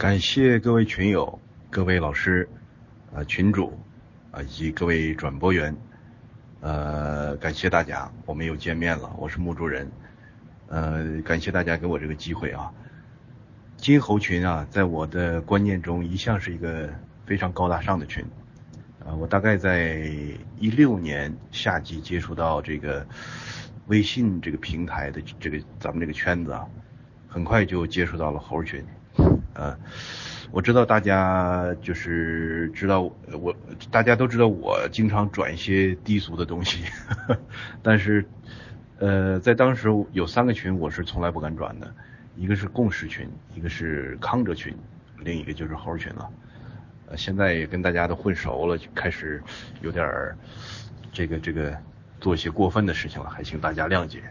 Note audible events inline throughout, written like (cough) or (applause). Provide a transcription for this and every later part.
感谢各位群友、各位老师、啊群主啊以及各位转播员，呃，感谢大家，我们又见面了。我是木主人，呃，感谢大家给我这个机会啊。金猴群啊，在我的观念中一向是一个非常高大上的群，啊，我大概在一六年夏季接触到这个微信这个平台的这个咱们这个圈子啊，很快就接触到了猴群。呃，我知道大家就是知道我，大家都知道我经常转一些低俗的东西，(laughs) 但是，呃，在当时有三个群我是从来不敢转的，一个是共识群，一个是康哲群，另一个就是猴群了。呃，现在也跟大家都混熟了，就开始有点儿这个这个做一些过分的事情了，还请大家谅解。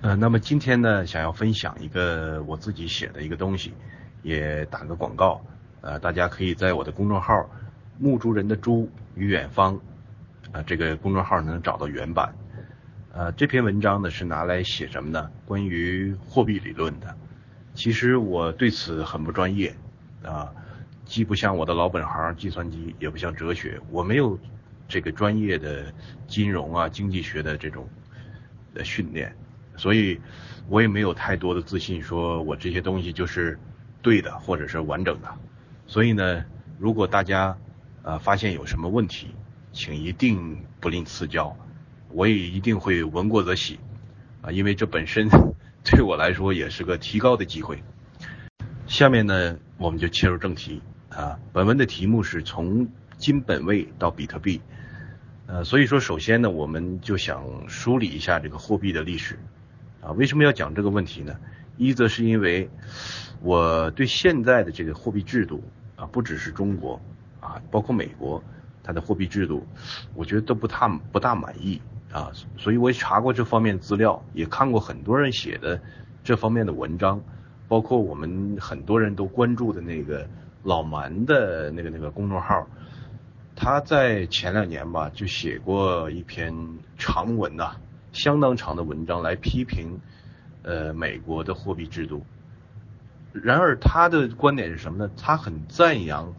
呃，那么今天呢，想要分享一个我自己写的一个东西。也打个广告，呃，大家可以在我的公众号“木猪人的猪与远方”啊，这个公众号能找到原版。呃，这篇文章呢是拿来写什么呢？关于货币理论的。其实我对此很不专业啊，既不像我的老本行计算机，也不像哲学，我没有这个专业的金融啊、经济学的这种的训练，所以我也没有太多的自信，说我这些东西就是。对的，或者是完整的，所以呢，如果大家呃发现有什么问题，请一定不吝赐教，我也一定会闻过则喜啊，因为这本身 (laughs) 对我来说也是个提高的机会。下面呢，我们就切入正题啊，本文的题目是从金本位到比特币，呃，所以说首先呢，我们就想梳理一下这个货币的历史啊，为什么要讲这个问题呢？一则是因为。我对现在的这个货币制度啊，不只是中国啊，包括美国，它的货币制度，我觉得都不太不大满意啊，所以我也查过这方面资料，也看过很多人写的这方面的文章，包括我们很多人都关注的那个老蛮的那个那个公众号，他在前两年吧就写过一篇长文呐，相当长的文章来批评呃美国的货币制度。然而他的观点是什么呢？他很赞扬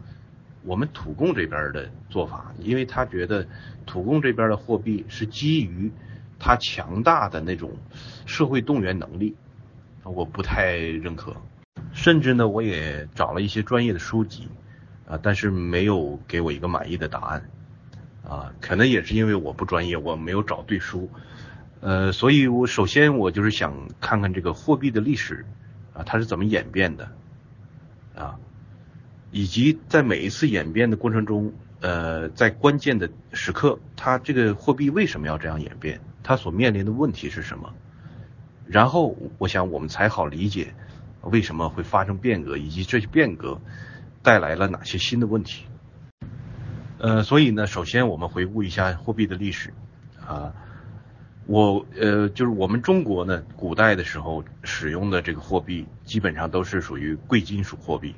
我们土共这边的做法，因为他觉得土共这边的货币是基于他强大的那种社会动员能力，我不太认可。甚至呢，我也找了一些专业的书籍啊，但是没有给我一个满意的答案啊，可能也是因为我不专业，我没有找对书。呃，所以我首先我就是想看看这个货币的历史。啊，它是怎么演变的？啊，以及在每一次演变的过程中，呃，在关键的时刻，它这个货币为什么要这样演变？它所面临的问题是什么？然后，我想我们才好理解为什么会发生变革，以及这些变革带来了哪些新的问题。呃，所以呢，首先我们回顾一下货币的历史啊。我呃，就是我们中国呢，古代的时候使用的这个货币，基本上都是属于贵金属货币。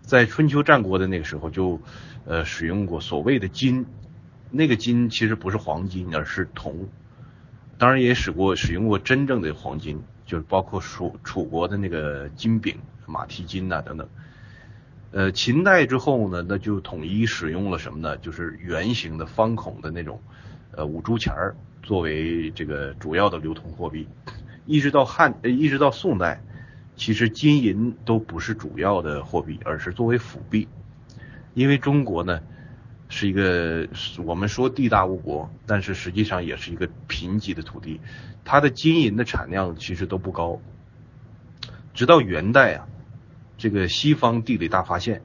在春秋战国的那个时候，就呃使用过所谓的金，那个金其实不是黄金，而是铜。当然也使过使用过真正的黄金，就是包括楚楚国的那个金饼、马蹄金呐等等。呃，秦代之后呢，那就统一使用了什么呢？就是圆形的方孔的那种呃五铢钱儿。作为这个主要的流通货币，一直到汉呃，一直到宋代，其实金银都不是主要的货币，而是作为辅币。因为中国呢是一个我们说地大物博，但是实际上也是一个贫瘠的土地，它的金银的产量其实都不高。直到元代啊，这个西方地理大发现，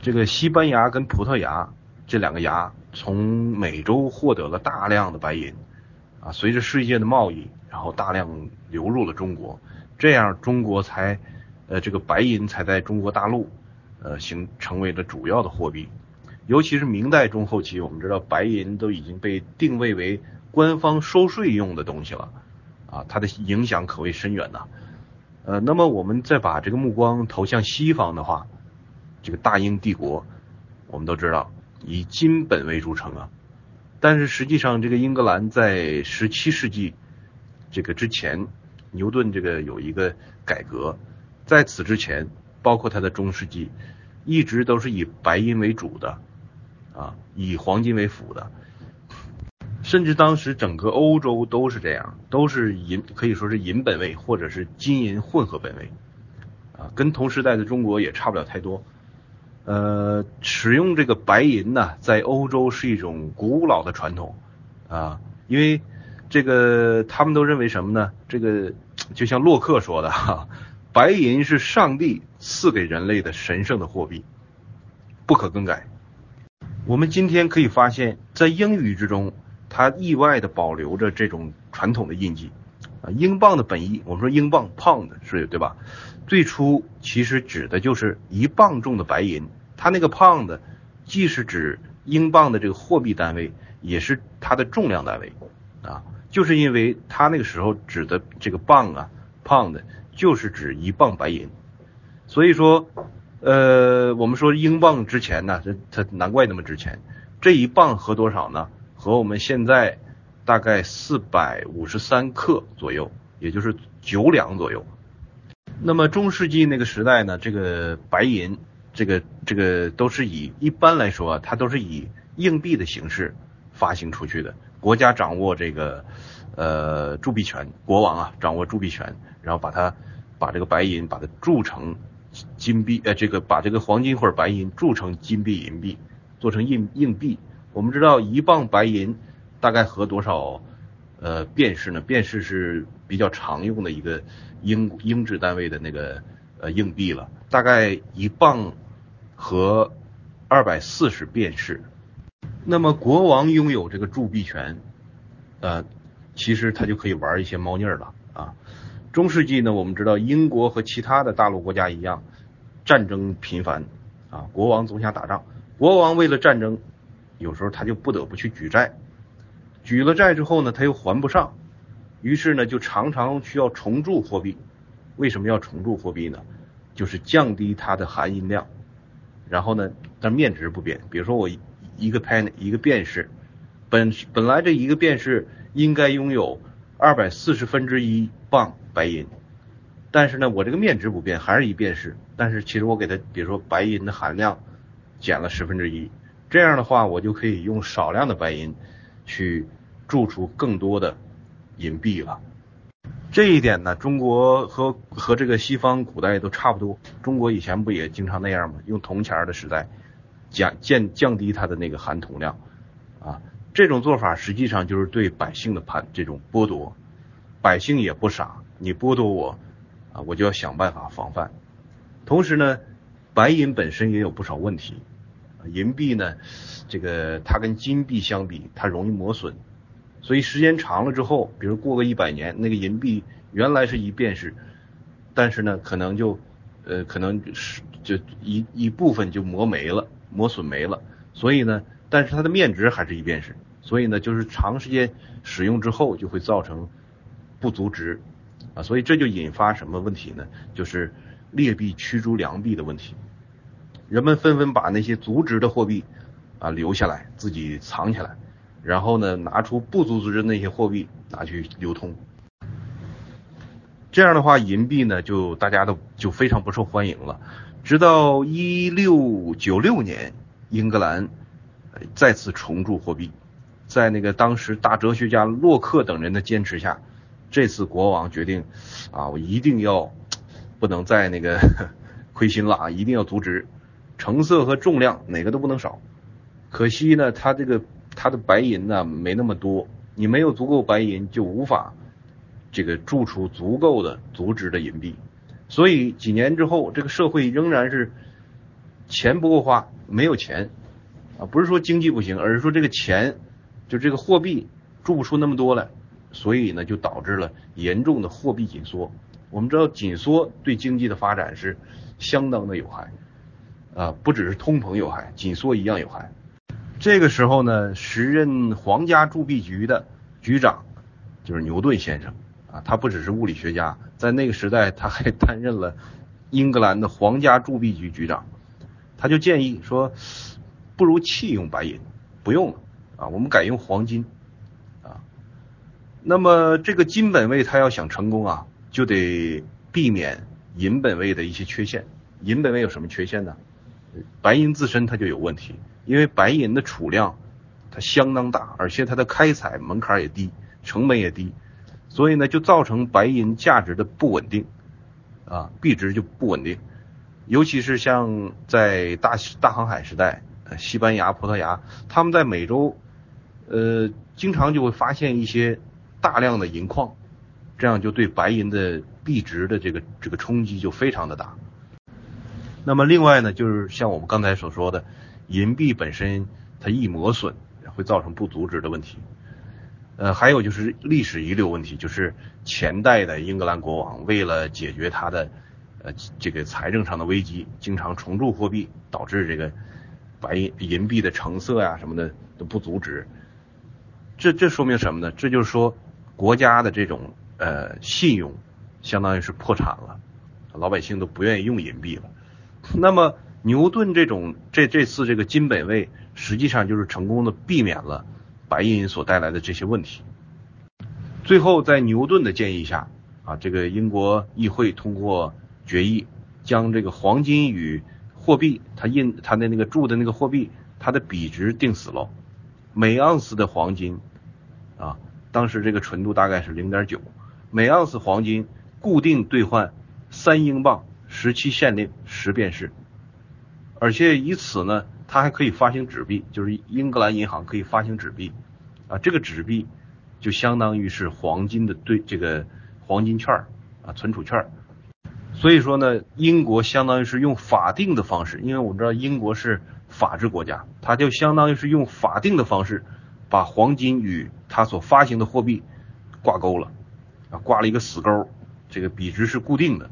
这个西班牙跟葡萄牙这两个牙从美洲获得了大量的白银。啊，随着世界的贸易，然后大量流入了中国，这样中国才，呃，这个白银才在中国大陆，呃，形成为了主要的货币。尤其是明代中后期，我们知道白银都已经被定位为官方收税用的东西了，啊，它的影响可谓深远呐。呃，那么我们再把这个目光投向西方的话，这个大英帝国，我们都知道以金本位著称啊。但是实际上，这个英格兰在十七世纪这个之前，牛顿这个有一个改革，在此之前，包括它的中世纪，一直都是以白银为主的，啊，以黄金为辅的。甚至当时整个欧洲都是这样，都是银，可以说是银本位或者是金银混合本位，啊，跟同时代的中国也差不了太多。呃，使用这个白银呢，在欧洲是一种古老的传统，啊，因为这个他们都认为什么呢？这个就像洛克说的哈，(laughs) 白银是上帝赐给人类的神圣的货币，不可更改。我们今天可以发现，在英语之中。它意外的保留着这种传统的印记，啊，英镑的本意，我们说英镑 pound 是对吧？最初其实指的就是一磅重的白银，它那个 pound 既是指英镑的这个货币单位，也是它的重量单位，啊，就是因为它那个时候指的这个磅啊 pound 就是指一磅白银，所以说，呃，我们说英镑值钱呢，这它难怪那么值钱，这一磅合多少呢？和我们现在大概四百五十三克左右，也就是九两左右。那么中世纪那个时代呢，这个白银，这个这个都是以一般来说，它都是以硬币的形式发行出去的。国家掌握这个呃铸币权，国王啊掌握铸币权，然后把它把这个白银把它铸成金币，呃这个把这个黄金或者白银铸成金币银币，做成硬硬币。我们知道一磅白银大概合多少呃便士呢？便士是比较常用的一个英英制单位的那个呃硬币了，大概一磅和二百四十便士。那么国王拥有这个铸币权，呃，其实他就可以玩一些猫腻了啊。中世纪呢，我们知道英国和其他的大陆国家一样，战争频繁啊，国王总想打仗，国王为了战争。有时候他就不得不去举债，举了债之后呢，他又还不上，于是呢就常常需要重铸货币。为什么要重铸货币呢？就是降低它的含银量，然后呢，但面值不变。比如说我一个 pen 一个便士，本本来这一个便士应该拥有二百四十分之一磅白银，但是呢，我这个面值不变，还是一便士，但是其实我给它，比如说白银的含量减了十分之一。这样的话，我就可以用少量的白银去铸出更多的银币了。这一点呢，中国和和这个西方古代都差不多。中国以前不也经常那样吗？用铜钱的时代，降降降低它的那个含铜量啊。这种做法实际上就是对百姓的盘这种剥夺。百姓也不傻，你剥夺我啊，我就要想办法防范。同时呢，白银本身也有不少问题。银币呢，这个它跟金币相比，它容易磨损，所以时间长了之后，比如过个一百年，那个银币原来是一便士，但是呢，可能就，呃，可能是就一一部分就磨没了，磨损没了，所以呢，但是它的面值还是一便士，所以呢，就是长时间使用之后就会造成不足值，啊，所以这就引发什么问题呢？就是劣币驱逐良币的问题。人们纷纷把那些足值的货币啊留下来，自己藏起来，然后呢，拿出不足值的那些货币拿去流通。这样的话，银币呢就大家都就非常不受欢迎了。直到一六九六年，英格兰再次重铸货币，在那个当时大哲学家洛克等人的坚持下，这次国王决定啊，我一定要不能再那个 (laughs) 亏心了啊，一定要足值。成色和重量哪个都不能少，可惜呢，它这个它的白银呢没那么多，你没有足够白银就无法这个铸出足够的足值的银币，所以几年之后，这个社会仍然是钱不够花，没有钱啊，不是说经济不行，而是说这个钱就这个货币铸不出那么多来，所以呢就导致了严重的货币紧缩。我们知道紧缩对经济的发展是相当的有害。啊，不只是通膨有害，紧缩一样有害。这个时候呢，时任皇家铸币局的局长就是牛顿先生啊，他不只是物理学家，在那个时代他还担任了英格兰的皇家铸币局局长。他就建议说，不如弃用白银，不用了啊，我们改用黄金啊。那么这个金本位他要想成功啊，就得避免银本位的一些缺陷。银本位有什么缺陷呢？白银自身它就有问题，因为白银的储量它相当大，而且它的开采门槛也低，成本也低，所以呢就造成白银价值的不稳定，啊，币值就不稳定，尤其是像在大大航海时代，西班牙、葡萄牙，他们在美洲，呃，经常就会发现一些大量的银矿，这样就对白银的币值的这个这个冲击就非常的大。那么另外呢，就是像我们刚才所说的，银币本身它易磨损，会造成不足值的问题。呃，还有就是历史遗留问题，就是前代的英格兰国王为了解决他的呃这个财政上的危机，经常重铸货币，导致这个白银银币的成色呀什么的都不足值。这这说明什么呢？这就是说国家的这种呃信用相当于是破产了，老百姓都不愿意用银币了。那么牛顿这种这这次这个金本位，实际上就是成功的避免了白银所带来的这些问题。最后在牛顿的建议下，啊，这个英国议会通过决议，将这个黄金与货币，它印它的那个铸的那个货币，它的比值定死了，每盎司的黄金，啊，当时这个纯度大概是零点九，每盎司黄金固定兑换三英镑。十期限令，十便士，而且以此呢，它还可以发行纸币，就是英格兰银行可以发行纸币，啊，这个纸币就相当于是黄金的对这个黄金券啊，存储券所以说呢，英国相当于是用法定的方式，因为我们知道英国是法治国家，它就相当于是用法定的方式把黄金与它所发行的货币挂钩了，啊，挂了一个死钩，这个比值是固定的。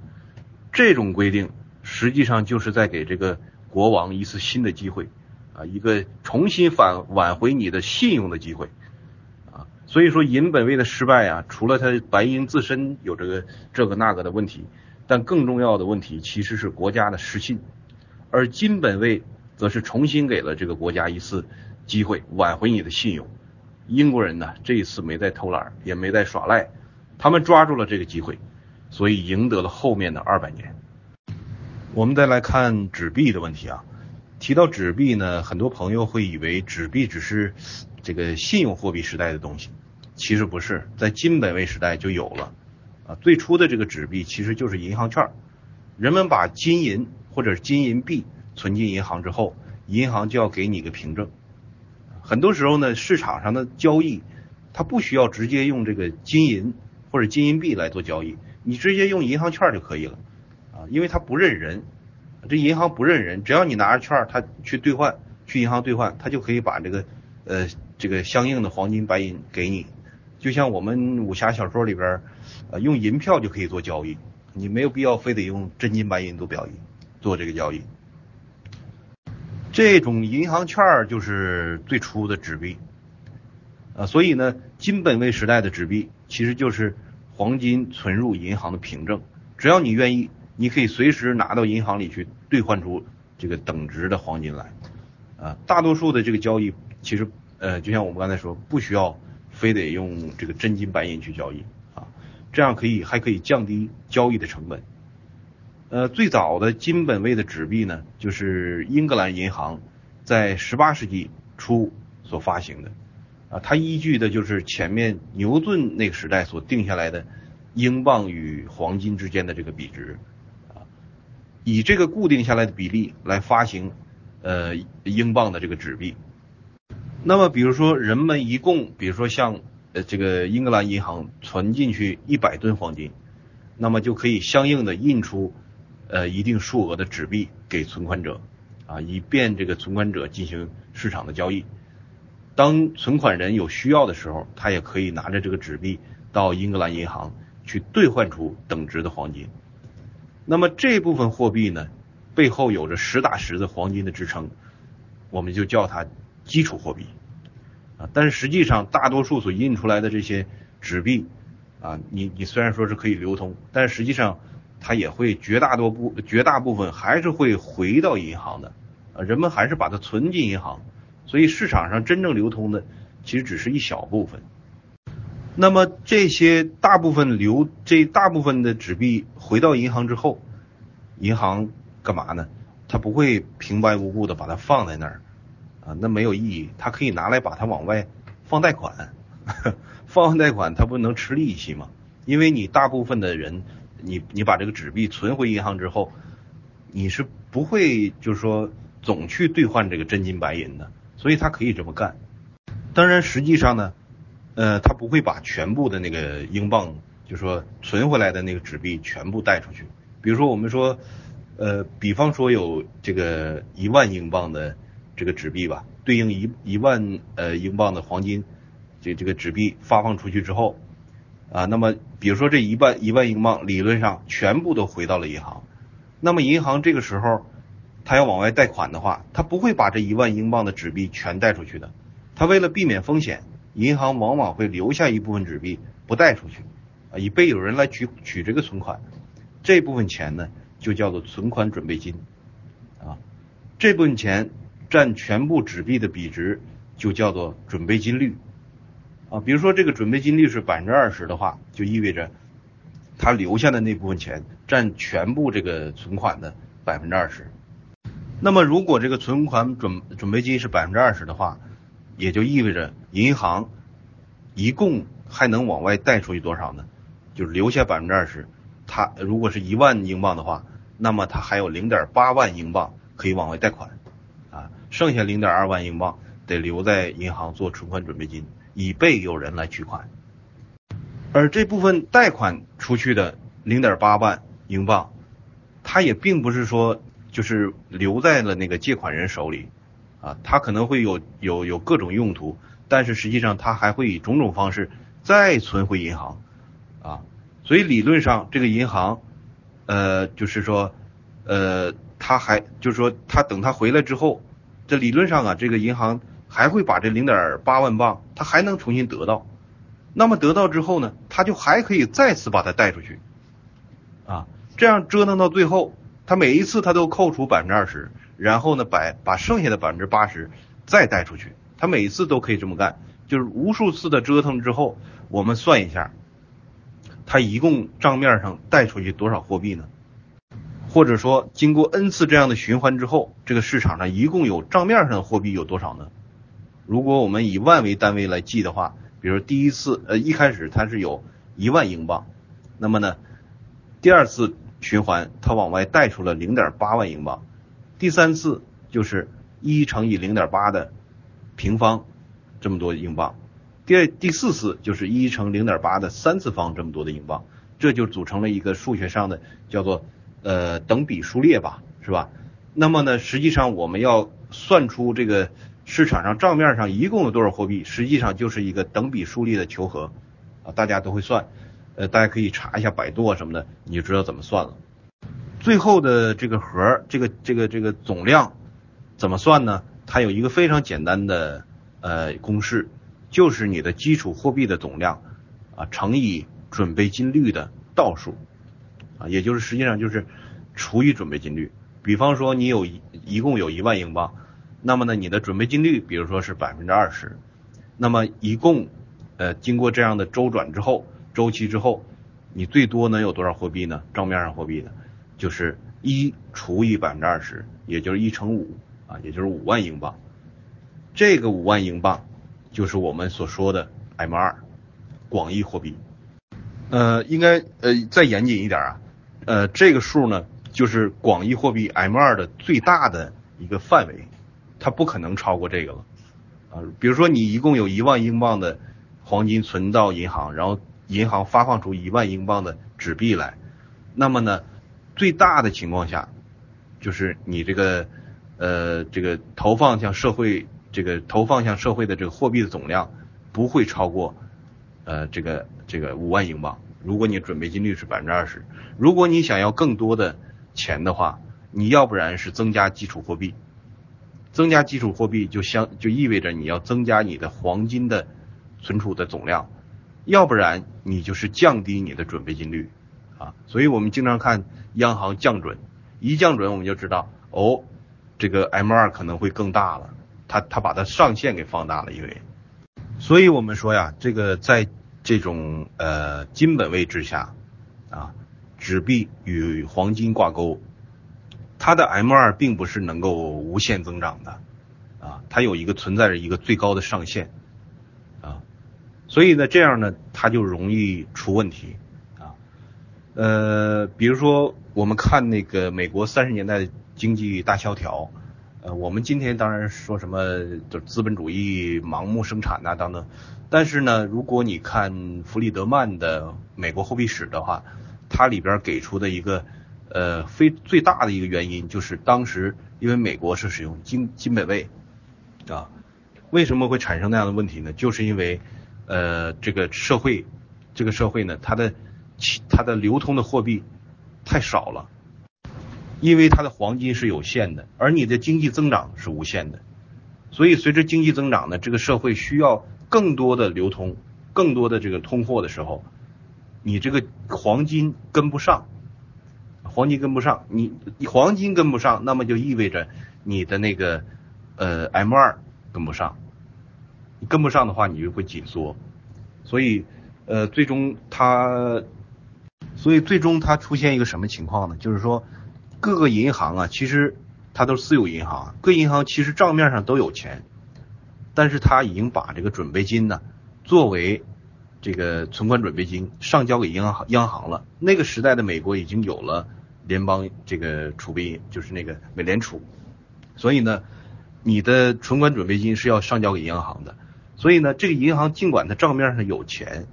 这种规定实际上就是在给这个国王一次新的机会，啊，一个重新返挽回你的信用的机会，啊，所以说银本位的失败啊，除了它白银自身有这个这个那个的问题，但更重要的问题其实是国家的失信，而金本位则是重新给了这个国家一次机会挽回你的信用。英国人呢这一次没在偷懒，也没在耍赖，他们抓住了这个机会。所以赢得了后面的二百年。我们再来看纸币的问题啊，提到纸币呢，很多朋友会以为纸币只是这个信用货币时代的东西，其实不是，在金本位时代就有了啊。最初的这个纸币其实就是银行券，人们把金银或者金银币存进银行之后，银行就要给你个凭证。很多时候呢，市场上的交易它不需要直接用这个金银或者金银币来做交易。你直接用银行券就可以了，啊，因为它不认人，这银行不认人，只要你拿着券，他去兑换，去银行兑换，他就可以把这个呃这个相应的黄金白银给你，就像我们武侠小说里边，呃用银票就可以做交易，你没有必要非得用真金白银做表易做这个交易。这种银行券就是最初的纸币，啊，所以呢，金本位时代的纸币其实就是。黄金存入银行的凭证，只要你愿意，你可以随时拿到银行里去兑换出这个等值的黄金来。啊，大多数的这个交易其实，呃，就像我们刚才说，不需要非得用这个真金白银去交易啊，这样可以还可以降低交易的成本。呃，最早的金本位的纸币呢，就是英格兰银行在十八世纪初所发行的。啊，它依据的就是前面牛顿那个时代所定下来的英镑与黄金之间的这个比值，啊，以这个固定下来的比例来发行呃英镑的这个纸币。那么，比如说人们一共，比如说像呃这个英格兰银行存进去一百吨黄金，那么就可以相应的印出呃一定数额的纸币给存款者，啊，以便这个存款者进行市场的交易。当存款人有需要的时候，他也可以拿着这个纸币到英格兰银行去兑换出等值的黄金。那么这部分货币呢，背后有着实打实的黄金的支撑，我们就叫它基础货币啊。但是实际上，大多数所印出来的这些纸币啊，你你虽然说是可以流通，但是实际上它也会绝大多部绝大部分还是会回到银行的啊，人们还是把它存进银行。所以市场上真正流通的其实只是一小部分。那么这些大部分流这大部分的纸币回到银行之后，银行干嘛呢？它不会平白无故的把它放在那儿啊，那没有意义。它可以拿来把它往外放贷款，(laughs) 放贷款它不能吃利息吗？因为你大部分的人，你你把这个纸币存回银行之后，你是不会就是说总去兑换这个真金白银的，所以他可以这么干。当然，实际上呢，呃，他不会把全部的那个英镑，就说存回来的那个纸币全部带出去。比如说，我们说，呃，比方说有这个一万英镑的这个纸币吧，对应一一万呃英镑的黄金，这这个纸币发放出去之后，啊，那么比如说这一万一万英镑理论上全部都回到了银行，那么银行这个时候他要往外贷款的话，他不会把这一万英镑的纸币全贷出去的，他为了避免风险，银行往往会留下一部分纸币不贷出去，啊，以备有人来取取这个存款。这部分钱呢，就叫做存款准备金，啊，这部分钱占全部纸币的比值就叫做准备金率，啊，比如说这个准备金率是百分之二十的话，就意味着他留下的那部分钱占全部这个存款的百分之二十。那么如果这个存款准准备金是百分之二十的话，也就意味着银行一共还能往外贷出去多少呢？就是留下百分之二十。他如果是一万英镑的话，那么他还有零点八万英镑可以往外贷款，啊，剩下零点二万英镑得留在银行做存款准备金，以备有人来取款。而这部分贷款出去的零点八万英镑，他也并不是说就是留在了那个借款人手里，啊，他可能会有有有各种用途，但是实际上他还会以种种方式再存回银行，啊。所以理论上，这个银行，呃，就是说，呃，他还就是说，他等他回来之后，这理论上啊，这个银行还会把这零点八万镑，他还能重新得到。那么得到之后呢，他就还可以再次把它贷出去，啊，这样折腾到最后，他每一次他都扣除百分之二十，然后呢，把把剩下的百分之八十再贷出去，他每一次都可以这么干，就是无数次的折腾之后，我们算一下。他一共账面上贷出去多少货币呢？或者说，经过 n 次这样的循环之后，这个市场上一共有账面上的货币有多少呢？如果我们以万为单位来计的话，比如第一次，呃，一开始它是有一万英镑，那么呢，第二次循环它往外贷出了零点八万英镑，第三次就是一乘以零点八的平方，这么多英镑。第第四次就是一乘零点八的三次方这么多的英镑，这就组成了一个数学上的叫做呃等比数列吧，是吧？那么呢，实际上我们要算出这个市场上账面上一共有多少货币，实际上就是一个等比数列的求和啊，大家都会算，呃，大家可以查一下百度啊什么的，你就知道怎么算了。最后的这个和这个这个这个总量怎么算呢？它有一个非常简单的呃公式。就是你的基础货币的总量啊乘以准备金率的倒数啊，也就是实际上就是除以准备金率。比方说你有一一共有一万英镑，那么呢你的准备金率比如说是百分之二十，那么一共呃经过这样的周转之后周期之后，你最多能有多少货币呢？账面上货币呢，就是一除以百分之二十，也就是一乘五啊，也就是五万英镑。这个五万英镑。就是我们所说的 M 二广义货币，呃，应该呃再严谨一点啊，呃，这个数呢就是广义货币 M 二的最大的一个范围，它不可能超过这个了啊。比如说你一共有一万英镑的黄金存到银行，然后银行发放出一万英镑的纸币来，那么呢，最大的情况下就是你这个呃这个投放向社会。这个投放向社会的这个货币的总量不会超过呃这个这个五万英镑。如果你准备金率是百分之二十，如果你想要更多的钱的话，你要不然是增加基础货币，增加基础货币就相就意味着你要增加你的黄金的存储的总量，要不然你就是降低你的准备金率啊。所以我们经常看央行降准，一降准我们就知道哦，这个 M 二可能会更大了。它它把它上限给放大了，因为，所以我们说呀，这个在这种呃金本位之下啊，纸币与黄金挂钩，它的 M2 并不是能够无限增长的，啊，它有一个存在着一个最高的上限，所以呢，这样呢，它就容易出问题，啊，呃，比如说我们看那个美国三十年代经济大萧条，呃，我们今天当然说什么就资本主义盲目生产呐等等，但是呢，如果你看弗里德曼的美国货币史的话，它里边给出的一个。呃，非最大的一个原因就是当时因为美国是使用金金本位啊，为什么会产生那样的问题呢？就是因为呃这个社会这个社会呢，它的它的流通的货币太少了，因为它的黄金是有限的，而你的经济增长是无限的，所以随着经济增长呢，这个社会需要更多的流通，更多的这个通货的时候，你这个黄金跟不上。黄金跟不上，你黄金跟不上，那么就意味着你的那个呃 M 二跟不上，你跟不上的话，你就会紧缩，所以呃最终它，所以最终它出现一个什么情况呢？就是说各个银行啊，其实它都是私有银行，各银行其实账面上都有钱，但是它已经把这个准备金呢作为这个存款准备金上交给银行央行了。那个时代的美国已经有了。联邦这个储备就是那个美联储，所以呢，你的存款准备金是要上交给银行的，所以呢，这个银行尽管它账面上有钱，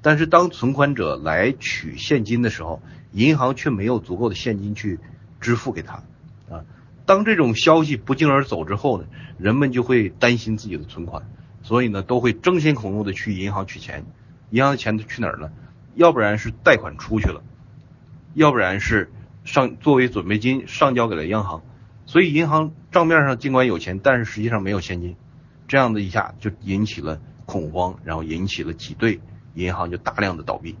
但是当存款者来取现金的时候，银行却没有足够的现金去支付给他啊。当这种消息不胫而走之后呢，人们就会担心自己的存款，所以呢，都会争先恐后的去银行取钱，银行的钱都去哪儿了？要不然是贷款出去了，要不然是。上作为准备金上交给了央行，所以银行账面上尽管有钱，但是实际上没有现金，这样的一下就引起了恐慌，然后引起了挤兑，银行就大量的倒闭。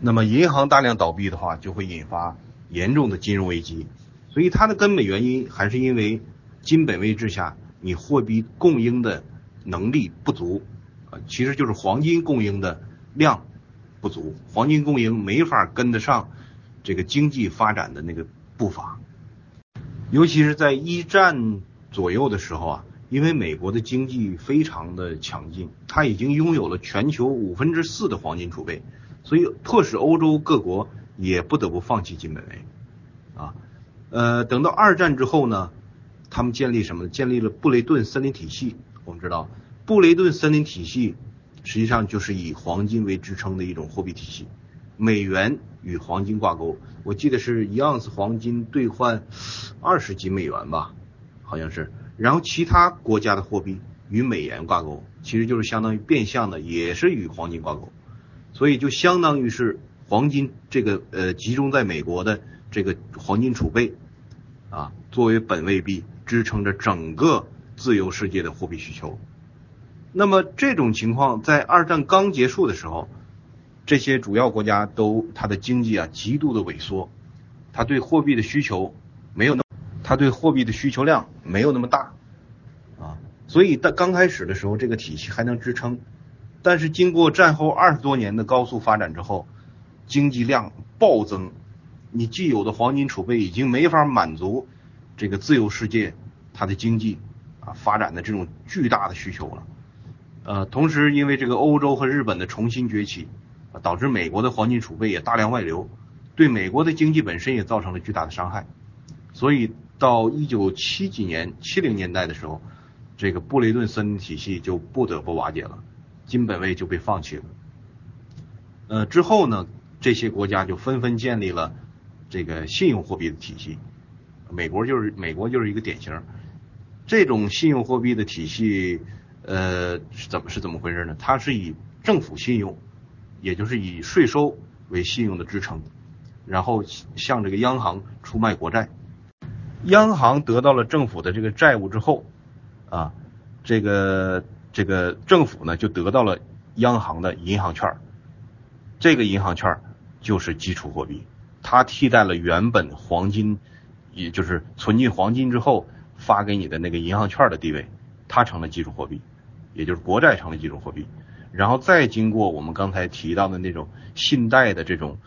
那么银行大量倒闭的话，就会引发严重的金融危机。所以它的根本原因还是因为金本位制下你货币供应的能力不足，啊，其实就是黄金供应的量不足，黄金供应没法跟得上。这个经济发展的那个步伐，尤其是在一战左右的时候啊，因为美国的经济非常的强劲，它已经拥有了全球五分之四的黄金储备，所以迫使欧洲各国也不得不放弃金本位啊。呃，等到二战之后呢，他们建立什么？建立了布雷顿森林体系。我们知道，布雷顿森林体系实际上就是以黄金为支撑的一种货币体系。美元与黄金挂钩，我记得是一盎司黄金兑换二十几美元吧，好像是。然后其他国家的货币与美元挂钩，其实就是相当于变相的，也是与黄金挂钩。所以就相当于是黄金这个呃集中在美国的这个黄金储备啊，作为本位币支撑着整个自由世界的货币需求。那么这种情况在二战刚结束的时候。这些主要国家都它的经济啊极度的萎缩，它对货币的需求没有那么，它对货币的需求量没有那么大啊，所以在刚开始的时候这个体系还能支撑，但是经过战后二十多年的高速发展之后，经济量暴增，你既有的黄金储备已经没法满足这个自由世界它的经济啊发展的这种巨大的需求了，呃，同时因为这个欧洲和日本的重新崛起。啊，导致美国的黄金储备也大量外流，对美国的经济本身也造成了巨大的伤害。所以到一九七几年、七零年代的时候，这个布雷顿森林体系就不得不瓦解了，金本位就被放弃了。呃，之后呢，这些国家就纷纷建立了这个信用货币的体系。美国就是美国就是一个典型。这种信用货币的体系，呃，是怎么是怎么回事呢？它是以政府信用。也就是以税收为信用的支撑，然后向这个央行出卖国债，央行得到了政府的这个债务之后，啊，这个这个政府呢就得到了央行的银行券，这个银行券就是基础货币，它替代了原本黄金，也就是存进黄金之后发给你的那个银行券的地位，它成了基础货币，也就是国债成了基础货币。然后再经过我们刚才提到的那种信贷的这种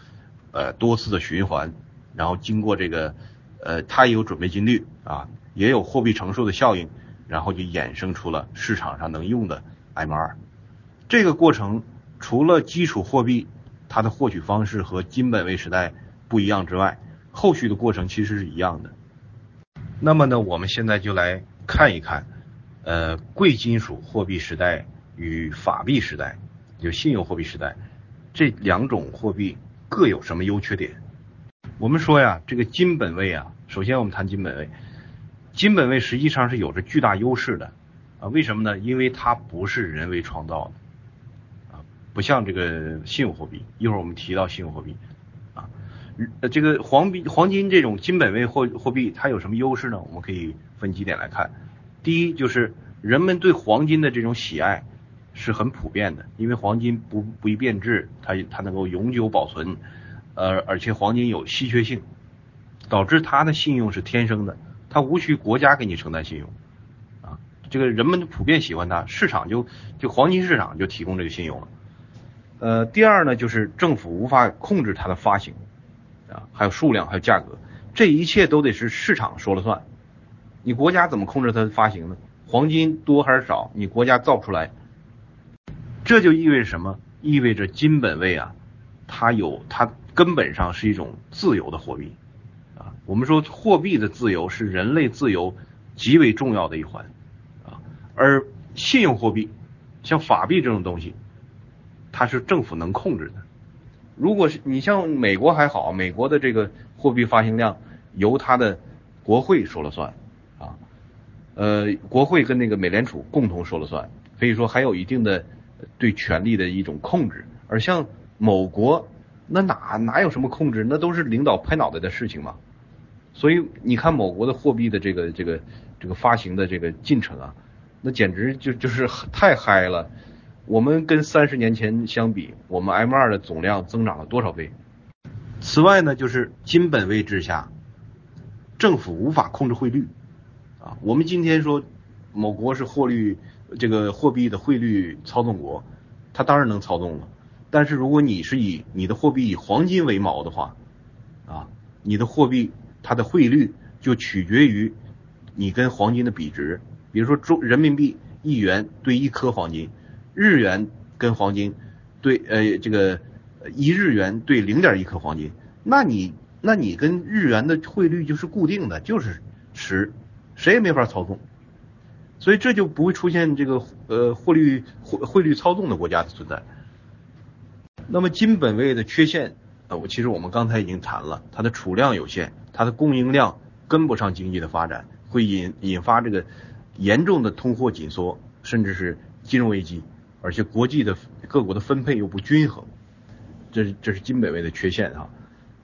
呃多次的循环，然后经过这个呃，它也有准备金率啊，也有货币乘数的效应，然后就衍生出了市场上能用的 M2。这个过程除了基础货币它的获取方式和金本位时代不一样之外，后续的过程其实是一样的。那么呢，我们现在就来看一看，呃，贵金属货币时代与法币时代，就信用货币时代这两种货币各有什么优缺点？我们说呀，这个金本位啊，首先我们谈金本位，金本位实际上是有着巨大优势的啊，为什么呢？因为它不是人为创造的啊，不像这个信用货币，一会儿我们提到信用货币。呃，这个黄币、黄金这种金本位货货币，它有什么优势呢？我们可以分几点来看。第一，就是人们对黄金的这种喜爱是很普遍的，因为黄金不不易变质，它它能够永久保存，呃，而且黄金有稀缺性，导致他的信用是天生的，他无需国家给你承担信用，啊，这个人们普遍喜欢它，市场就就黄金市场就提供这个信用了。呃，第二呢，就是政府无法控制它的发行。啊，还有数量，还有价格，这一切都得是市场说了算。你国家怎么控制它的发行呢？黄金多还是少？你国家造不出来。这就意味着什么？意味着金本位啊，它有它根本上是一种自由的货币我们说货币的自由是人类自由极为重要的一环啊。而信用货币，像法币这种东西，它是政府能控制的。如果是你像美国还好，美国的这个货币发行量由它的国会说了算啊，呃，国会跟那个美联储共同说了算，可以说还有一定的对权力的一种控制。而像某国，那哪哪有什么控制，那都是领导拍脑袋的事情嘛。所以你看某国的货币的这个这个这个发行的这个进程啊，那简直就就是太嗨了。我们跟三十年前相比，我们 M2 的总量增长了多少倍？此外呢，就是金本位制下，政府无法控制汇率啊。我们今天说某国是货率这个货币的汇率操纵国，它当然能操纵了。但是如果你是以你的货币以黄金为锚的话，啊，你的货币它的汇率就取决于你跟黄金的比值。比如说中人民币一元兑一颗黄金。日元跟黄金对，呃，这个一日元兑零点一克黄金，那你那你跟日元的汇率就是固定的，就是十，谁也没法操纵，所以这就不会出现这个呃汇率汇汇率操纵的国家的存在。那么金本位的缺陷，我其实我们刚才已经谈了，它的储量有限，它的供应量跟不上经济的发展，会引引发这个严重的通货紧缩，甚至是金融危机。而且国际的各国的分配又不均衡，这是这是金本位的缺陷啊，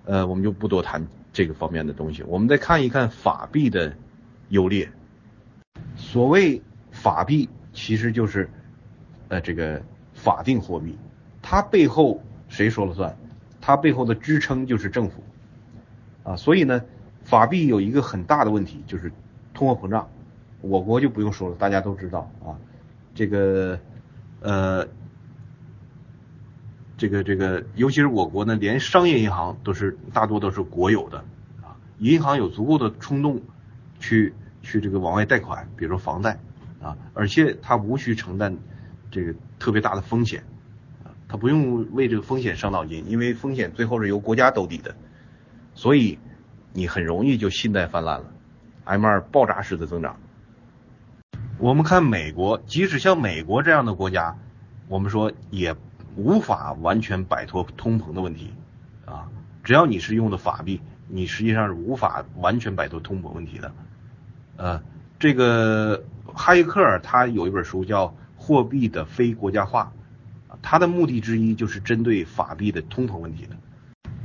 呃，我们就不多谈这个方面的东西。我们再看一看法币的优劣。所谓法币，其实就是呃这个法定货币，它背后谁说了算？它背后的支撑就是政府啊。所以呢，法币有一个很大的问题，就是通货膨胀。我国就不用说了，大家都知道啊，这个。呃，这个这个，尤其是我国呢，连商业银行都是大多都是国有的啊，银行有足够的冲动去去这个往外贷款，比如说房贷啊，而且它无需承担这个特别大的风险他，不用为这个风险伤脑筋，因为风险最后是由国家兜底的，所以你很容易就信贷泛滥了，M2 爆炸式的增长。我们看美国，即使像美国这样的国家，我们说也无法完全摆脱通膨的问题啊。只要你是用的法币，你实际上是无法完全摆脱通膨问题的。呃，这个哈耶克他有一本书叫《货币的非国家化》，它的目的之一就是针对法币的通膨问题的。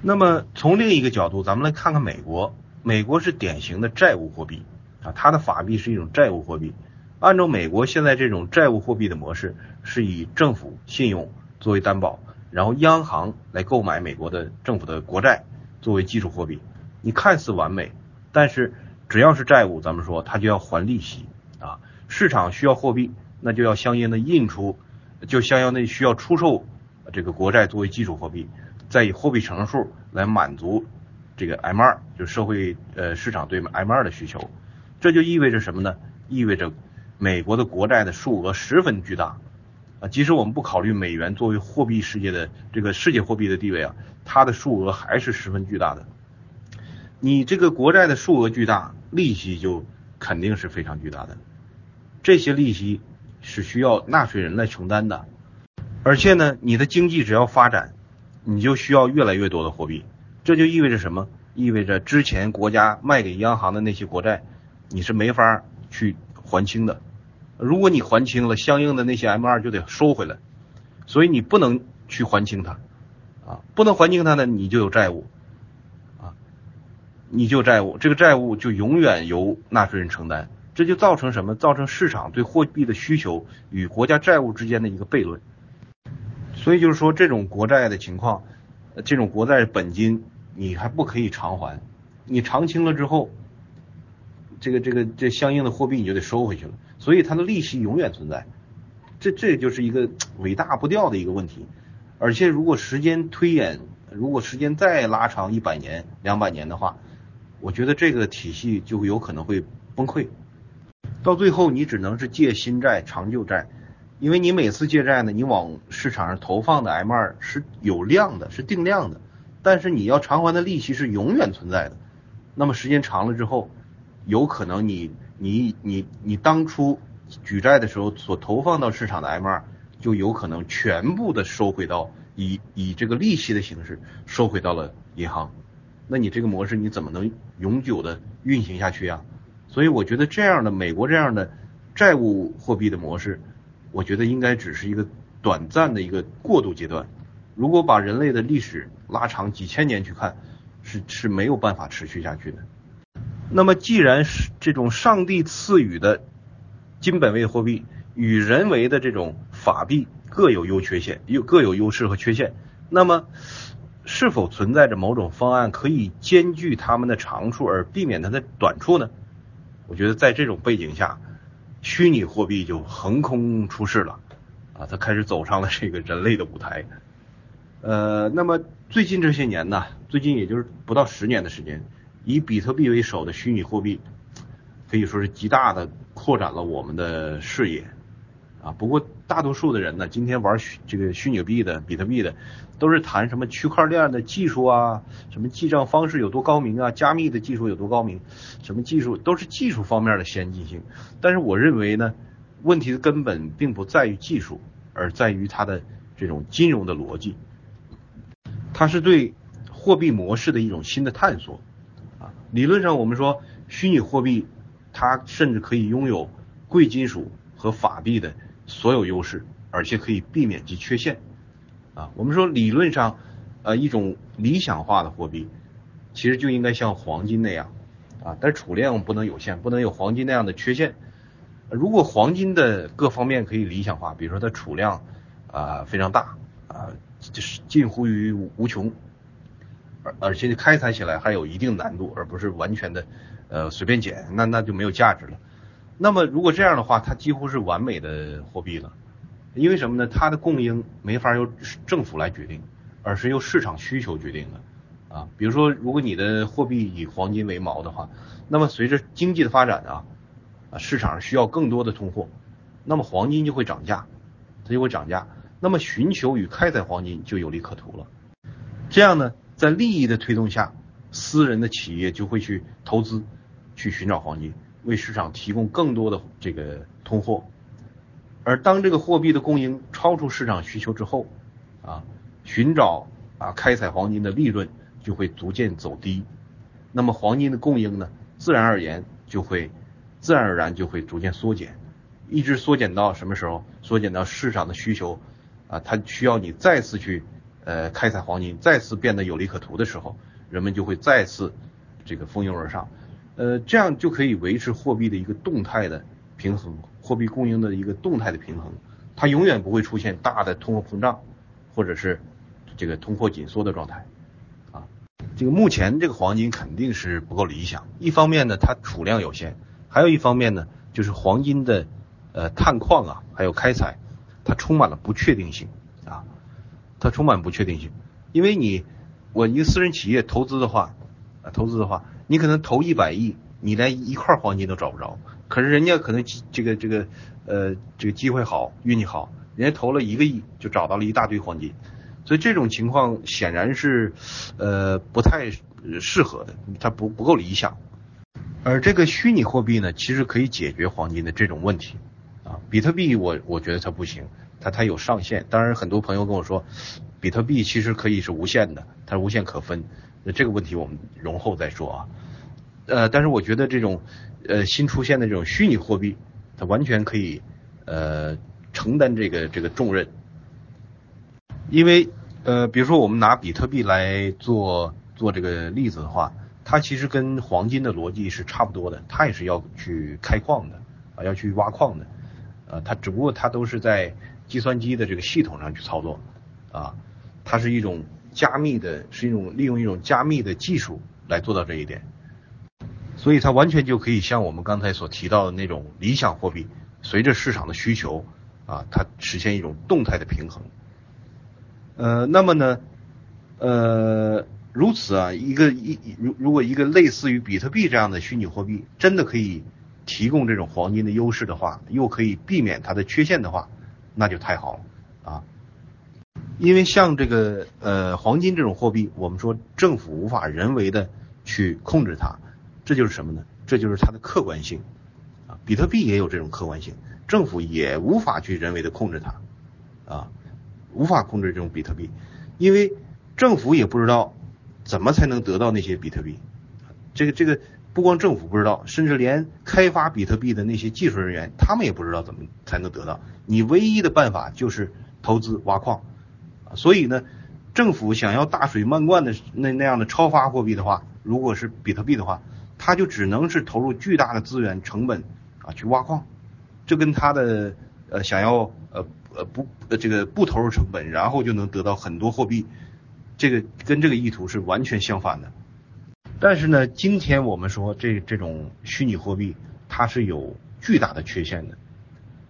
那么从另一个角度，咱们来看看美国，美国是典型的债务货币啊，它的法币是一种债务货币。按照美国现在这种债务货币的模式，是以政府信用作为担保，然后央行来购买美国的政府的国债作为基础货币。你看似完美，但是只要是债务，咱们说它就要还利息啊。市场需要货币，那就要相应的印出，就相应的需要出售这个国债作为基础货币，再以货币乘数来满足这个 M 二，就社会呃市场对 M 二的需求，这就意味着什么呢？意味着美国的国债的数额十分巨大啊，即使我们不考虑美元作为货币世界的这个世界货币的地位啊，它的数额还是十分巨大的。你这个国债的数额巨大，利息就肯定是非常巨大的，这些利息是需要纳税人来承担的，而且呢，你的经济只要发展，你就需要越来越多的货币。这就意味着什么？意味着之前国家卖给央行的那些国债，你是没法去还清的。如果你还清了，相应的那些 M 二就得收回来，所以你不能去还清它，啊，不能还清它呢，你就有债务，啊，你就债务，这个债务就永远由纳税人承担，这就造成什么？造成市场对货币的需求与国家债务之间的一个悖论。所以就是说，这种国债的情况，这种国债本金。你还不可以偿还，你偿清了之后，这个这个这相应的货币你就得收回去了，所以它的利息永远存在，这这就是一个 (tsk) 尾大不掉的一个问题。而且如果时间推演，如果时间再拉长一百年、两百年的话，我觉得这个体系就有可能会崩溃，到最后你只能是借新债偿旧债，因为你每次借债呢，你往市场上投放的 M 二是有量的，是定量的。但是你要偿还的利息是永远存在的，那么时间长了之后，有可能你你你你当初举债的时候所投放到市场的 M 二，就有可能全部的收回到以以这个利息的形式收回到了银行，那你这个模式你怎么能永久的运行下去呀？所以我觉得这样的美国这样的债务货币的模式，我觉得应该只是一个短暂的一个过渡阶段。如果把人类的历史拉长几千年去看，是是没有办法持续下去的。那么，既然是这种上帝赐予的金本位货币与人为的这种法币各有优缺陷，有各有优势和缺陷，那么是否存在着某种方案可以兼具它们的长处而避免它的短处呢？我觉得在这种背景下，虚拟货币就横空出世了，啊，它开始走上了这个人类的舞台。呃，那么最近这些年呢，最近也就是不到十年的时间，以比特币为首的虚拟货币可以说是极大的扩展了我们的视野啊。不过大多数的人呢，今天玩这个虚拟币的比特币的，都是谈什么区块链的技术啊，什么记账方式有多高明啊，加密的技术有多高明，什么技术都是技术方面的先进性。但是我认为呢，问题的根本并不在于技术，而在于它的这种金融的逻辑。它是对货币模式的一种新的探索，啊，理论上我们说虚拟货币，它甚至可以拥有贵金属和法币的所有优势，而且可以避免其缺陷，啊，我们说理论上，呃，一种理想化的货币，其实就应该像黄金那样，啊，但是储量不能有限，不能有黄金那样的缺陷。如果黄金的各方面可以理想化，比如说它储量啊非常大，啊。就是近乎于无穷，而而且开采起来还有一定难度，而不是完全的呃随便捡，那那就没有价值了。那么如果这样的话，它几乎是完美的货币了，因为什么呢？它的供应没法由政府来决定，而是由市场需求决定的啊。比如说，如果你的货币以黄金为锚的话，那么随着经济的发展啊，啊市场上需要更多的通货，那么黄金就会涨价，它就会涨价。那么寻求与开采黄金就有利可图了。这样呢，在利益的推动下，私人的企业就会去投资，去寻找黄金，为市场提供更多的这个通货。而当这个货币的供应超出市场需求之后，啊，寻找啊开采黄金的利润就会逐渐走低。那么黄金的供应呢，自然而言就会自然而然就会逐渐缩减，一直缩减到什么时候？缩减到市场的需求。啊，它需要你再次去呃开采黄金，再次变得有利可图的时候，人们就会再次这个蜂拥而上，呃，这样就可以维持货币的一个动态的平衡，货币供应的一个动态的平衡，它永远不会出现大的通货膨胀，或者是这个通货紧缩的状态，啊，这个目前这个黄金肯定是不够理想，一方面呢它储量有限，还有一方面呢就是黄金的呃探矿啊，还有开采。它充满了不确定性。啊，它充满不确定性，因为你我一个私人企业投资的话，啊投资的话，你可能投一百亿，你连一块黄金都找不着。可是人家可能这个这个呃这个机会好，运气好，人家投了一个亿就找到了一大堆黄金。所以这种情况显然是呃不太适合的，它不不够理想。而这个虚拟货币呢，其实可以解决黄金的这种问题啊。比特币我我觉得它不行，它它有上限。当然很多朋友跟我说，比特币其实可以是无限的，它无限可分。那这个问题我们容后再说啊。呃，但是我觉得这种呃新出现的这种虚拟货币，它完全可以呃承担这个这个重任。因为呃比如说我们拿比特币来做做这个例子的话。它其实跟黄金的逻辑是差不多的，它也是要去开矿的啊，要去挖矿的，呃，它只不过它都是在计算机的这个系统上去操作啊，它是一种加密的，是一种利用一种加密的技术来做到这一点，所以它完全就可以像我们刚才所提到的那种理想货币，随着市场的需求啊，它实现一种动态的平衡。呃，那么呢，呃。如此啊，一个一如如果一个类似于比特币这样的虚拟货币真的可以提供这种黄金的优势的话，又可以避免它的缺陷的话，那就太好了啊！因为像这个呃黄金这种货币，我们说政府无法人为的去控制它，这就是什么呢？这就是它的客观性啊！比特币也有这种客观性，政府也无法去人为的控制它啊，无法控制这种比特币，因为政府也不知道。怎么才能得到那些比特币？这个这个不光政府不知道，甚至连开发比特币的那些技术人员，他们也不知道怎么才能得到。你唯一的办法就是投资挖矿，所以呢，政府想要大水漫灌的那那样的超发货币的话，如果是比特币的话，它就只能是投入巨大的资源成本啊去挖矿，这跟他的呃想要呃呃不呃这个不投入成本，然后就能得到很多货币。这个跟这个意图是完全相反的，但是呢，今天我们说这这种虚拟货币它是有巨大的缺陷的，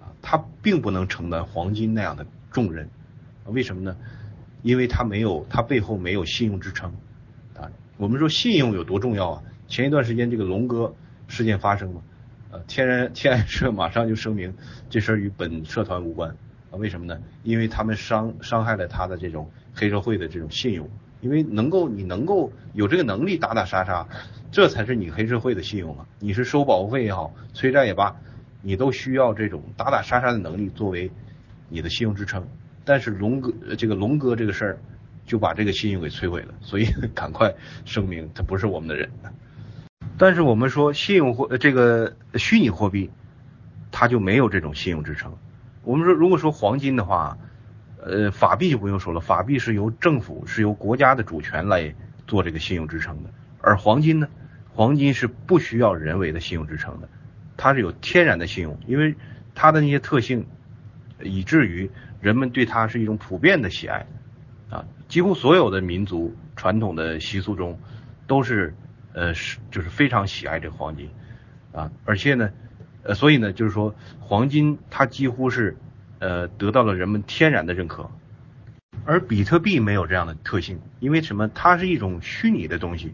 啊，它并不能承担黄金那样的重任，为什么呢？因为它没有，它背后没有信用支撑，啊，我们说信用有多重要啊？前一段时间这个龙哥事件发生嘛，呃，天然天然社马上就声明这事儿与本社团无关，啊，为什么呢？因为他们伤伤害了他的这种。黑社会的这种信用，因为能够你能够有这个能力打打杀杀，这才是你黑社会的信用啊！你是收保护费也好，催债也罢，你都需要这种打打杀杀的能力作为你的信用支撑。但是龙哥这个龙哥这个事儿就把这个信用给摧毁了，(laughs) 所以赶快声明他不是我们的人。但是我们说信用货这个虚拟货币，它就没有这种信用支撑。我们说如果说黄金的话。呃，法币就不用说了，法币是由政府是由国家的主权来做这个信用支撑的，而黄金呢，黄金是不需要人为的信用支撑的，它是有天然的信用，因为它的那些特性，以至于人们对它是一种普遍的喜爱啊，几乎所有的民族传统的习俗中都是呃是就是非常喜爱这个黄金啊，而且呢，呃所以呢就是说黄金它几乎是。呃，得到了人们天然的认可，而比特币没有这样的特性，因为什么？它是一种虚拟的东西。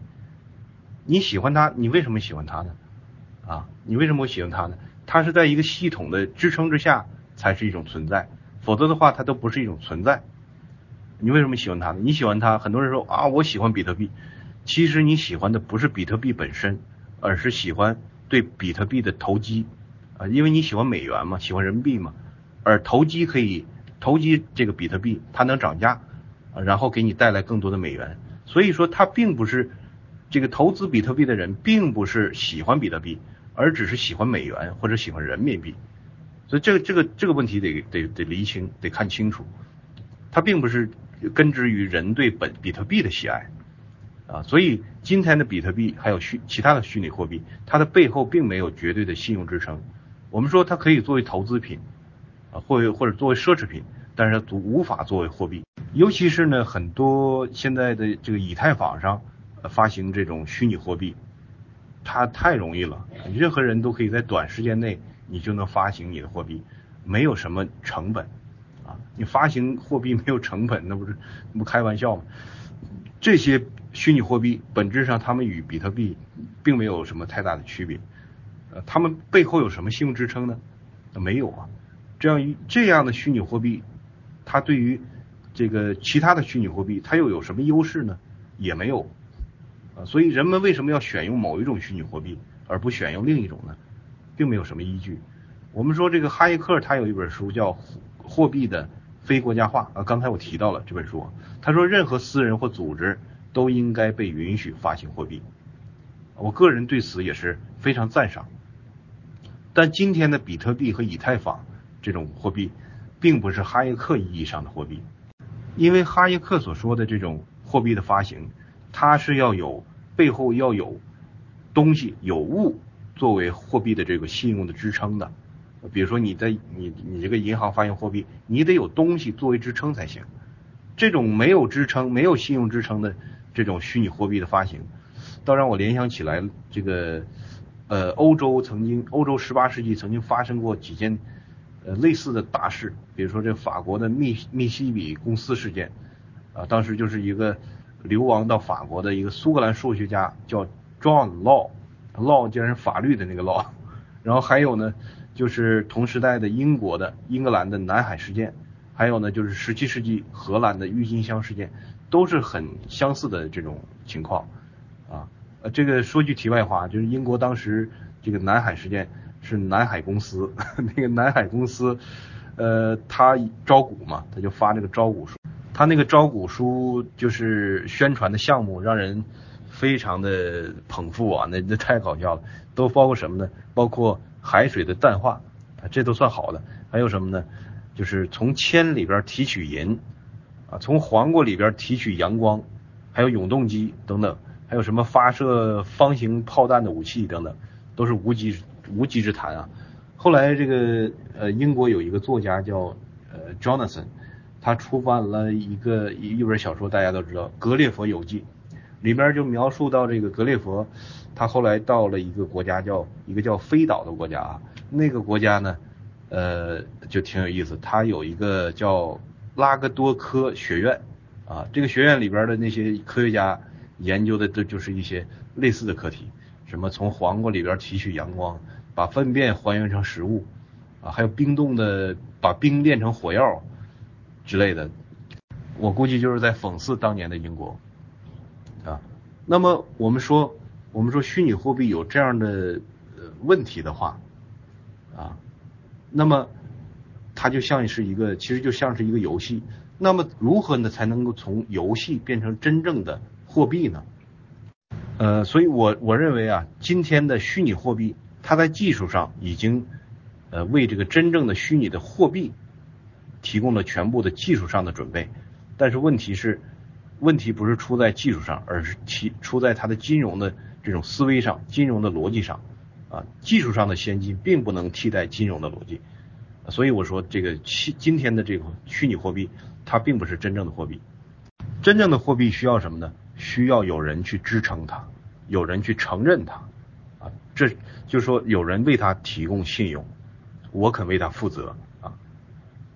你喜欢它，你为什么喜欢它呢？啊，你为什么会喜欢它呢？它是在一个系统的支撑之下才是一种存在，否则的话它都不是一种存在。你为什么喜欢它呢？你喜欢它，很多人说啊，我喜欢比特币。其实你喜欢的不是比特币本身，而是喜欢对比特币的投机啊，因为你喜欢美元嘛，喜欢人民币嘛。而投机可以投机这个比特币，它能涨价，啊然后给你带来更多的美元。所以说，它并不是这个投资比特币的人，并不是喜欢比特币，而只是喜欢美元或者喜欢人民币。所以这个这个这个问题得得得厘清，得看清楚。它并不是根植于人对本比特币的喜爱啊。所以今天的比特币还有虚其他的虚拟货币，它的背后并没有绝对的信用支撑。我们说它可以作为投资品。啊，或或者作为奢侈品，但是它无法作为货币。尤其是呢，很多现在的这个以太坊上发行这种虚拟货币，它太容易了，任何人都可以在短时间内你就能发行你的货币，没有什么成本啊。你发行货币没有成本，那不是那不开玩笑吗？这些虚拟货币本质上它们与比特币并没有什么太大的区别，呃，它们背后有什么信用支撑呢？没有啊，这样这样的虚拟货币，它对于这个其他的虚拟货币，它又有什么优势呢？也没有，啊，所以人们为什么要选用某一种虚拟货币，而不选用另一种呢？并没有什么依据。我们说这个哈耶克他有一本书叫《货币的非国家化》啊，刚才我提到了这本书，他说任何私人或组织都应该被允许发行货币，我个人对此也是非常赞赏。但今天的比特币和以太坊这种货币，并不是哈耶克意义上的货币，因为哈耶克所说的这种货币的发行，它是要有背后要有东西有物作为货币的这个信用的支撑的。比如说你在你你这个银行发行货币，你得有东西作为支撑才行。这种没有支撑、没有信用支撑的这种虚拟货币的发行，倒让我联想起来这个。呃，欧洲曾经，欧洲十八世纪曾经发生过几件呃类似的大事，比如说这法国的密密西比公司事件，啊，当时就是一个流亡到法国的一个苏格兰数学家叫 John Law Law，Law 竟然是法律的那个 Law，(laughs) 然后还有呢，就是同时代的英国的英格兰的南海事件，还有呢就是十七世纪荷兰的郁金香事件，都是很相似的这种情况，啊。呃，这个说句题外话，就是英国当时这个南海事件是南海公司，(laughs) 那个南海公司，呃，他招股嘛，他就发那个招股书，他那个招股书就是宣传的项目，让人非常的捧腹啊，(laughs) 那那太搞笑了，都包括什么呢？包括海水的淡化，啊，这都算好的，还有什么呢？就是从铅里边提取银，啊，从黄瓜里边提取阳光，还有永动机等等。还有什么发射方形炮弹的武器等等，都是无稽无稽之谈啊！后来这个呃英国有一个作家叫呃 Jonathan，他出版了一个一一本小说，大家都知道《格列佛游记》，里边就描述到这个格列佛，他后来到了一个国家叫一个叫飞岛的国家啊，那个国家呢，呃就挺有意思，他有一个叫拉格多科学院啊，这个学院里边的那些科学家。研究的这就是一些类似的课题，什么从黄瓜里边提取阳光，把粪便还原成食物，啊，还有冰冻的把冰炼成火药之类的，我估计就是在讽刺当年的英国，那么我们说我们说虚拟货币有这样的问题的话，啊，那么它就像是一个其实就像是一个游戏，那么如何呢才能够从游戏变成真正的？货币呢？呃，所以我我认为啊，今天的虚拟货币，它在技术上已经呃为这个真正的虚拟的货币提供了全部的技术上的准备。但是问题是，问题不是出在技术上，而是其出在它的金融的这种思维上、金融的逻辑上啊。技术上的先进并不能替代金融的逻辑。所以我说，这个今今天的这个虚拟货币，它并不是真正的货币。真正的货币需要什么呢？需要有人去支撑它，有人去承认它，啊，这就是说有人为他提供信用，我肯为他负责啊。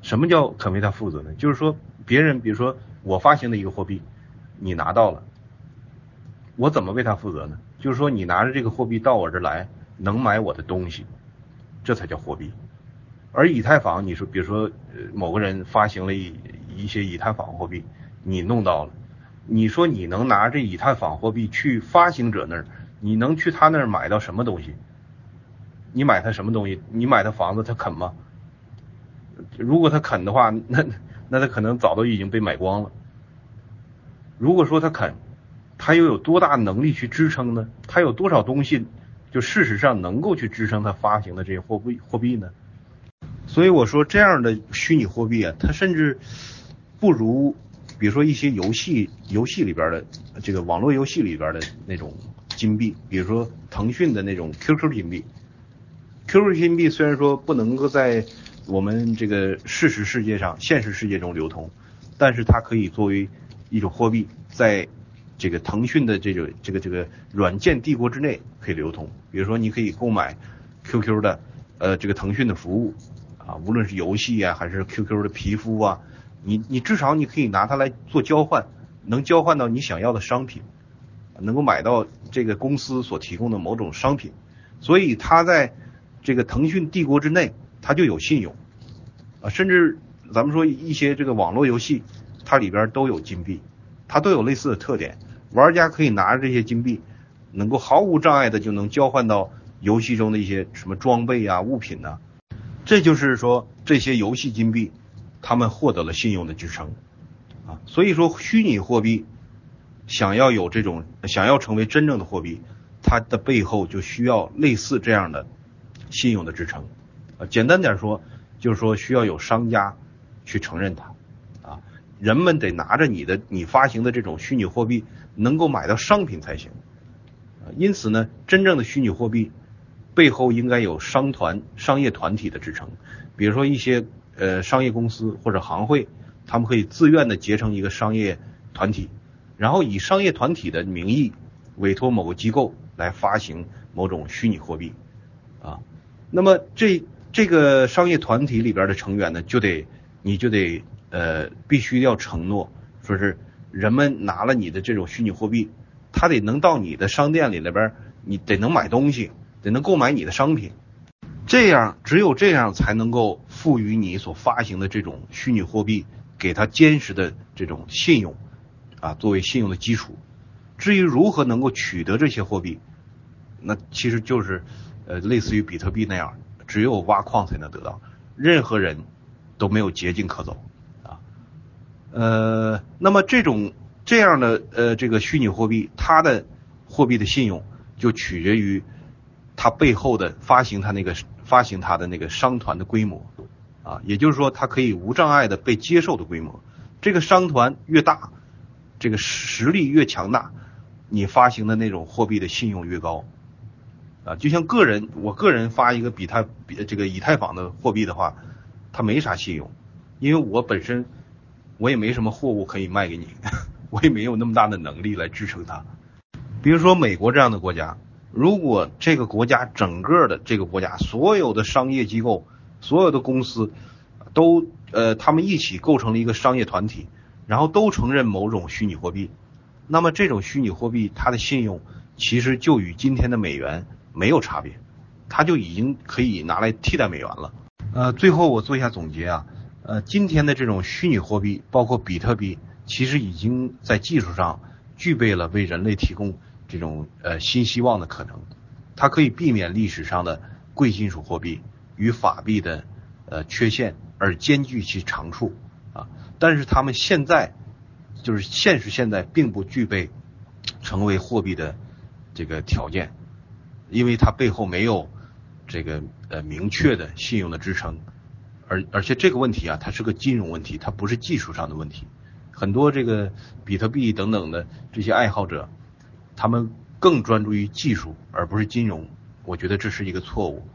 什么叫肯为他负责呢？就是说别人，比如说我发行的一个货币，你拿到了，我怎么为他负责呢？就是说你拿着这个货币到我这儿来，能买我的东西，这才叫货币。而以太坊，你说比如说某个人发行了一一些以太坊货币，你弄到了。你说你能拿这以太坊货币去发行者那儿，你能去他那儿买到什么东西？你买他什么东西？你买他房子，他肯吗？如果他肯的话，那那他可能早都已经被买光了。如果说他肯，他又有多大能力去支撑呢？他有多少东西就事实上能够去支撑他发行的这些货币货币呢？所以我说这样的虚拟货币啊，它甚至不如。比如说一些游戏游戏里边的这个网络游戏里边的那种金币，比如说腾讯的那种 QQ 金币，QQ 金币虽然说不能够在我们这个事实世界上、现实世界中流通，但是它可以作为一种货币，在这个腾讯的这个这个这个软件帝国之内可以流通。比如说你可以购买 QQ 的呃这个腾讯的服务啊，无论是游戏啊还是 QQ 的皮肤啊。你你至少你可以拿它来做交换，能交换到你想要的商品，能够买到这个公司所提供的某种商品，所以它在这个腾讯帝国之内，它就有信用啊，甚至咱们说一些这个网络游戏，它里边都有金币，它都有类似的特点，玩家可以拿着这些金币，能够毫无障碍的就能交换到游戏中的一些什么装备啊、物品呐，这就是说这些游戏金币，他们获得了信用的支撑啊，所以说虚拟货币。想要有这种，想要成为真正的货币，它的背后就需要类似这样的信用的支撑。啊，简单点说，就是说需要有商家去承认它，人们得拿着你的你发行的这种虚拟货币能够买到商品才行。啊，因此呢，真正的虚拟货币背后应该有商团、商业团体的支撑，比如说一些呃商业公司或者行会，他们可以自愿的结成一个商业团体。然后以商业团体的名义委托某个机构来发行某种虚拟货币，啊，那么这这个商业团体里边的成员呢，就得你就得呃必须要承诺，说是人们拿了你的这种虚拟货币，他得能到你的商店里里边，你得能买东西，得能购买你的商品，这样只有这样才能够赋予你所发行的这种虚拟货币给他坚实的这种信用。啊，作为信用的基础。至于如何能够取得这些货币，那其实就是呃类似于比特币那样，只有挖矿才能得到，任何人都没有捷径可走。呃，那么这种这样的呃这个虚拟货币，它的货币的信用就取决于它背后的发行它那个发行它的那个商团的规模啊，也就是说它可以无障碍的被接受的规模。这个商团越大。这个实力越强大，你发行的那种货币的信用越高，啊，就像个人，我个人发一个比他比这个以太坊的货币的话，它没啥信用，因为我本身我也没什么货物可以卖给你，(laughs) 我也没有那么大的能力来支撑它。比如说美国这样的国家，如果这个国家整个的这个国家所有的商业机构、所有的公司都呃他们一起构成了一个商业团体。然后都承认某种虚拟货币，那么这种虚拟货币它的信用其实就与今天的美元没有差别，它就已经可以拿来替代美元了。呃，最后我做一下总结啊，呃，今天的这种虚拟货币，包括比特币，其实已经在技术上具备了为人类提供这种呃新希望的可能，它可以避免历史上的贵金属货币与法币的呃缺陷，而兼具其长处啊。但是他们现在就是现实，现在并不具备成为货币的这个条件，因为它背后没有这个呃明确的信用的支撑，而而且这个问题啊，它是个金融问题，它不是技术上的问题。很多这个比特币等等的这些爱好者，他们更专注于技术而不是金融，我觉得这是一个错误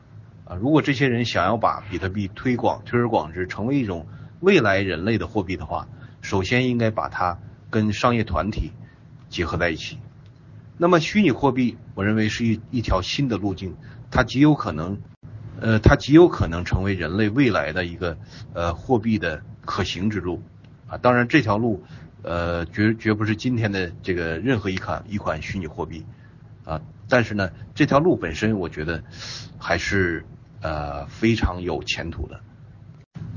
啊。如果这些人想要把比特币推广推而广之，成为一种未来人类的货币的话，首先应该把它跟商业团体结合在一起。那么虚拟货币，我认为是一一条新的路径，它极有可能，呃，它极有可能成为人类未来的一个呃货币的可行之路啊。当然，这条路呃绝绝不是今天的这个任何一款一款虚拟货币啊。但是呢，这条路本身，我觉得还是呃非常有前途的。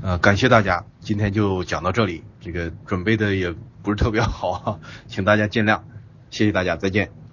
呃，感谢大家，今天就讲到这里。这个准备的也不是特别好，(laughs) 请大家见谅。谢谢大家，再见。